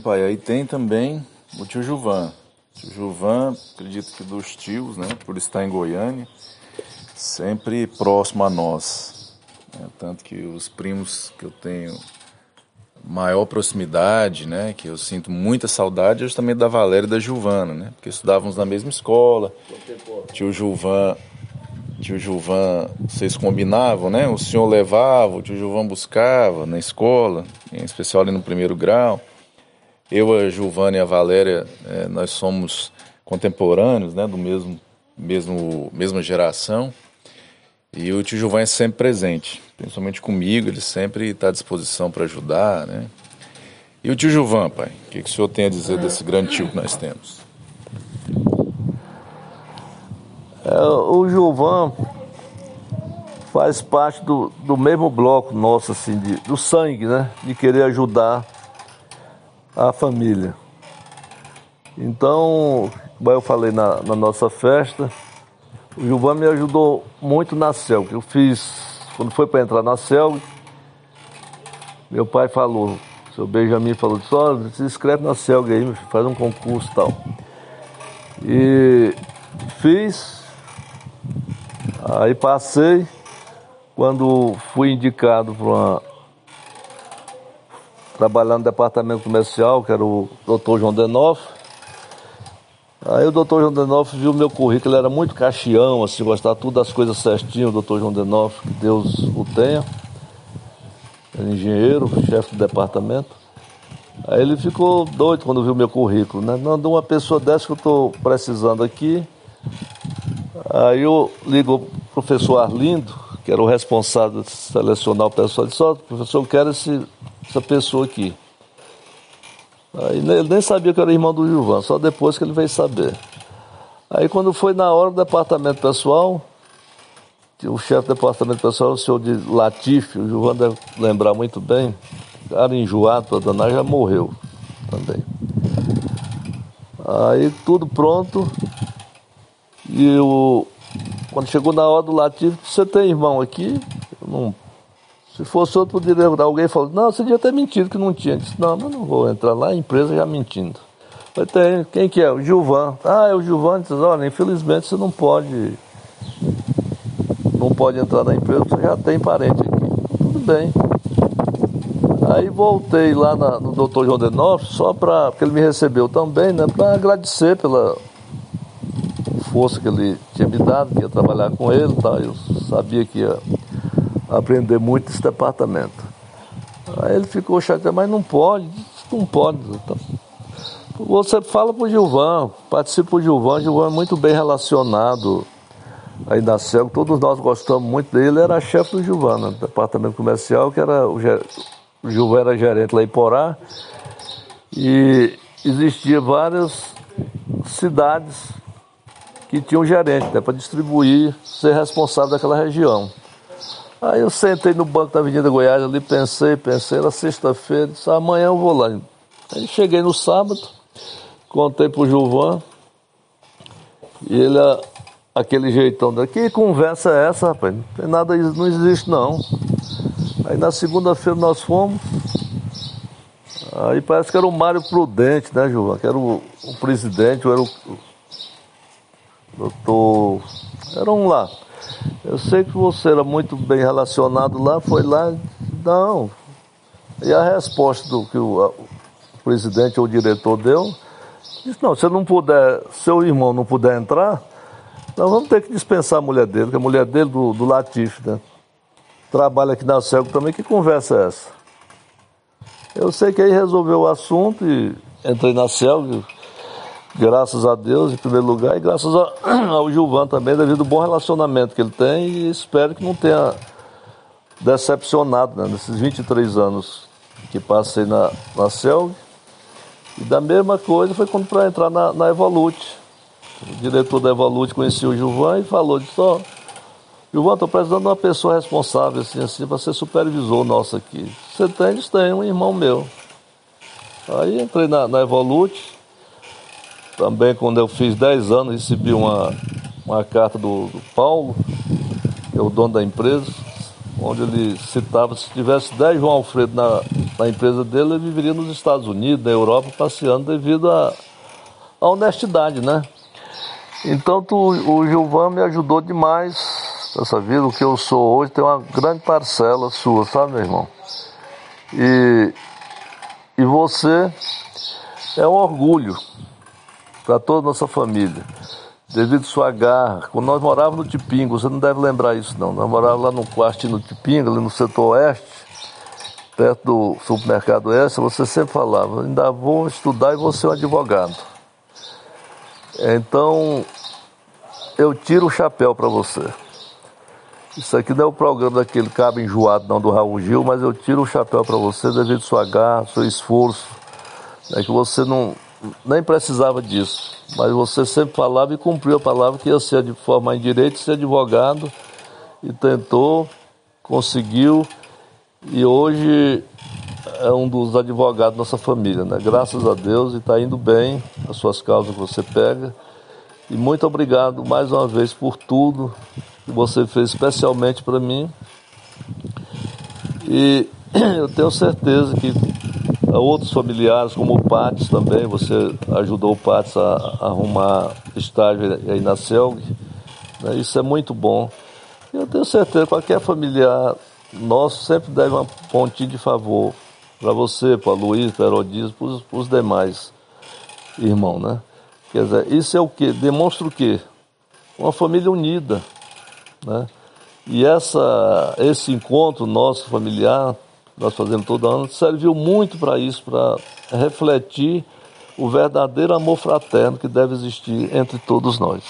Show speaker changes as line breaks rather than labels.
pai, aí tem também o tio Juvan. O tio Juvan, acredito que dos tios, né, por estar em Goiânia, sempre próximo a nós. Né, tanto que os primos que eu tenho maior proximidade, né, que eu sinto muita saudade, é justamente da Valéria e da Gilvana, né, porque estudávamos na mesma escola. Tio Gilvan, tio Gilvan, vocês combinavam, né? O senhor levava, o tio Gilvan buscava na escola, em especial ali no primeiro grau. Eu, a Gilvana e a Valéria, é, nós somos contemporâneos, né, do mesmo, mesmo mesma geração. E o tio Gilvan é sempre presente, principalmente comigo, ele sempre está à disposição para ajudar, né? E o tio Gilvan, pai, o que, que o senhor tem a dizer desse grande tio que nós temos?
É, o Gilvan faz parte do, do mesmo bloco nosso, assim, de, do sangue, né? De querer ajudar a família. Então, como eu falei na, na nossa festa, o Gilvan me ajudou muito na CELG. Eu fiz, quando foi para entrar na CELG, meu pai falou, seu Benjamin falou, só se inscreve na CELG aí, faz um concurso e tal. E fiz, aí passei, quando fui indicado para trabalhar no departamento comercial, que era o doutor João Denoff, Aí o doutor João Denoff viu meu currículo, ele era muito caxião, assim, gostava tudo das coisas certinho, o doutor João Denoff, que Deus o tenha. Era engenheiro, chefe do departamento. Aí ele ficou doido quando viu meu currículo, né? Não, de uma pessoa dessa que eu estou precisando aqui. Aí eu ligo o professor Arlindo, que era o responsável de selecionar o pessoal, disse, ó, oh, professor, eu quero esse, essa pessoa aqui. Aí ele nem sabia que era irmão do Gilvan, só depois que ele veio saber. Aí quando foi na hora do departamento pessoal, o chefe do departamento pessoal, o senhor de Latif, o Gilvan deve lembrar muito bem, cara enjoado para danar, já morreu também. Aí tudo pronto. E o, quando chegou na hora do Latif, você tem irmão aqui? Eu não se fosse outro, poderia alguém falou, não, você devia ter mentido que não tinha. disse, não, mas não vou entrar lá, a empresa já mentindo. Falei, tem, quem que é? O Gilvan. Ah, é o Gilvan. Diz, olha, infelizmente você não pode. Não pode entrar na empresa, você já tem parente aqui. Tudo bem. Aí voltei lá na, no Dr. João só para. porque ele me recebeu também, né? Para agradecer pela força que ele tinha me dado, que ia trabalhar com ele, tá? Eu sabia que ia aprender muito esse departamento. Aí ele ficou chateado, mas não pode, não pode. Você fala para o Gilvan, participa o Gilvan, Gilvan é muito bem relacionado aí na CELG, todos nós gostamos muito dele, ele era chefe do Gilvan, no departamento comercial, que era o, o Gilvan era gerente lá em Porá, e existia várias cidades que tinham gerente, né, para distribuir, ser responsável daquela região. Aí eu sentei no banco da Avenida Goiás ali, pensei, pensei, era sexta-feira, disse, amanhã eu vou lá. Aí cheguei no sábado, contei pro Gilvan, e ele, aquele jeitão daqui, que conversa é essa, rapaz? Não tem nada, não existe não. Aí na segunda-feira nós fomos, aí parece que era o Mário Prudente, né, Gilvan? Que era o, o presidente, ou era o doutor, era um lá. Eu sei que você era muito bem relacionado lá, foi lá, não. E a resposta do que o, o presidente ou o diretor deu, disse, não, se não puder, seu irmão não puder entrar, nós vamos ter que dispensar a mulher dele, que a mulher dele do, do Latif, né? Trabalha aqui na Celco também, que conversa é essa? Eu sei que aí resolveu o assunto e entrei na Celco, graças a Deus, em primeiro lugar, e graças ao Gilvan também, devido ao bom relacionamento que ele tem, e espero que não tenha decepcionado né, nesses 23 anos que passei na, na CELG. E da mesma coisa foi quando para entrar na, na Evolute. O diretor da Evolute conhecia o Gilvan e falou, disse, ó, Gilvan, estou precisando de uma pessoa responsável assim, assim, para ser supervisor nosso aqui. Você tem? Têm, um irmão meu. Aí entrei na, na Evolute, também, quando eu fiz 10 anos, recebi uma, uma carta do, do Paulo, que é o dono da empresa, onde ele citava se tivesse 10 João Alfredo na, na empresa dele, ele viveria nos Estados Unidos, na Europa, passeando devido à honestidade, né? Então tu, o Gilvan me ajudou demais nessa vida. O que eu sou hoje tem uma grande parcela sua, sabe, meu irmão? E, e você é um orgulho para toda a nossa família, devido à sua garra. Quando nós morávamos no Tipingo, você não deve lembrar isso não, nós morávamos lá no quarto no Tipingo, ali no setor oeste, perto do supermercado oeste, você sempre falava, ainda vou estudar e vou ser um advogado. Então, eu tiro o chapéu para você. Isso aqui não é o programa daquele cabo enjoado não do Raul Gil, mas eu tiro o chapéu para você devido à sua garra, seu esforço. É que você não nem precisava disso, mas você sempre falava e cumpriu a palavra que ia ser de formar em direito, ser advogado e tentou, conseguiu e hoje é um dos advogados da nossa família, né? Graças a Deus e está indo bem as suas causas que você pega. E muito obrigado mais uma vez por tudo que você fez especialmente para mim. E eu tenho certeza que outros familiares, como o Pates também, você ajudou o Pates a, a arrumar estágio aí na CELG. Né? Isso é muito bom. Eu tenho certeza que qualquer familiar nosso sempre deve uma pontinha de favor para você, para Luiz, para Herodis, para os demais irmãos, né? Quer dizer, isso é o que? Demonstra o quê? Uma família unida. Né? E essa, esse encontro nosso familiar, nós fazemos todo ano, serviu muito para isso, para refletir o verdadeiro amor fraterno que deve existir entre todos nós.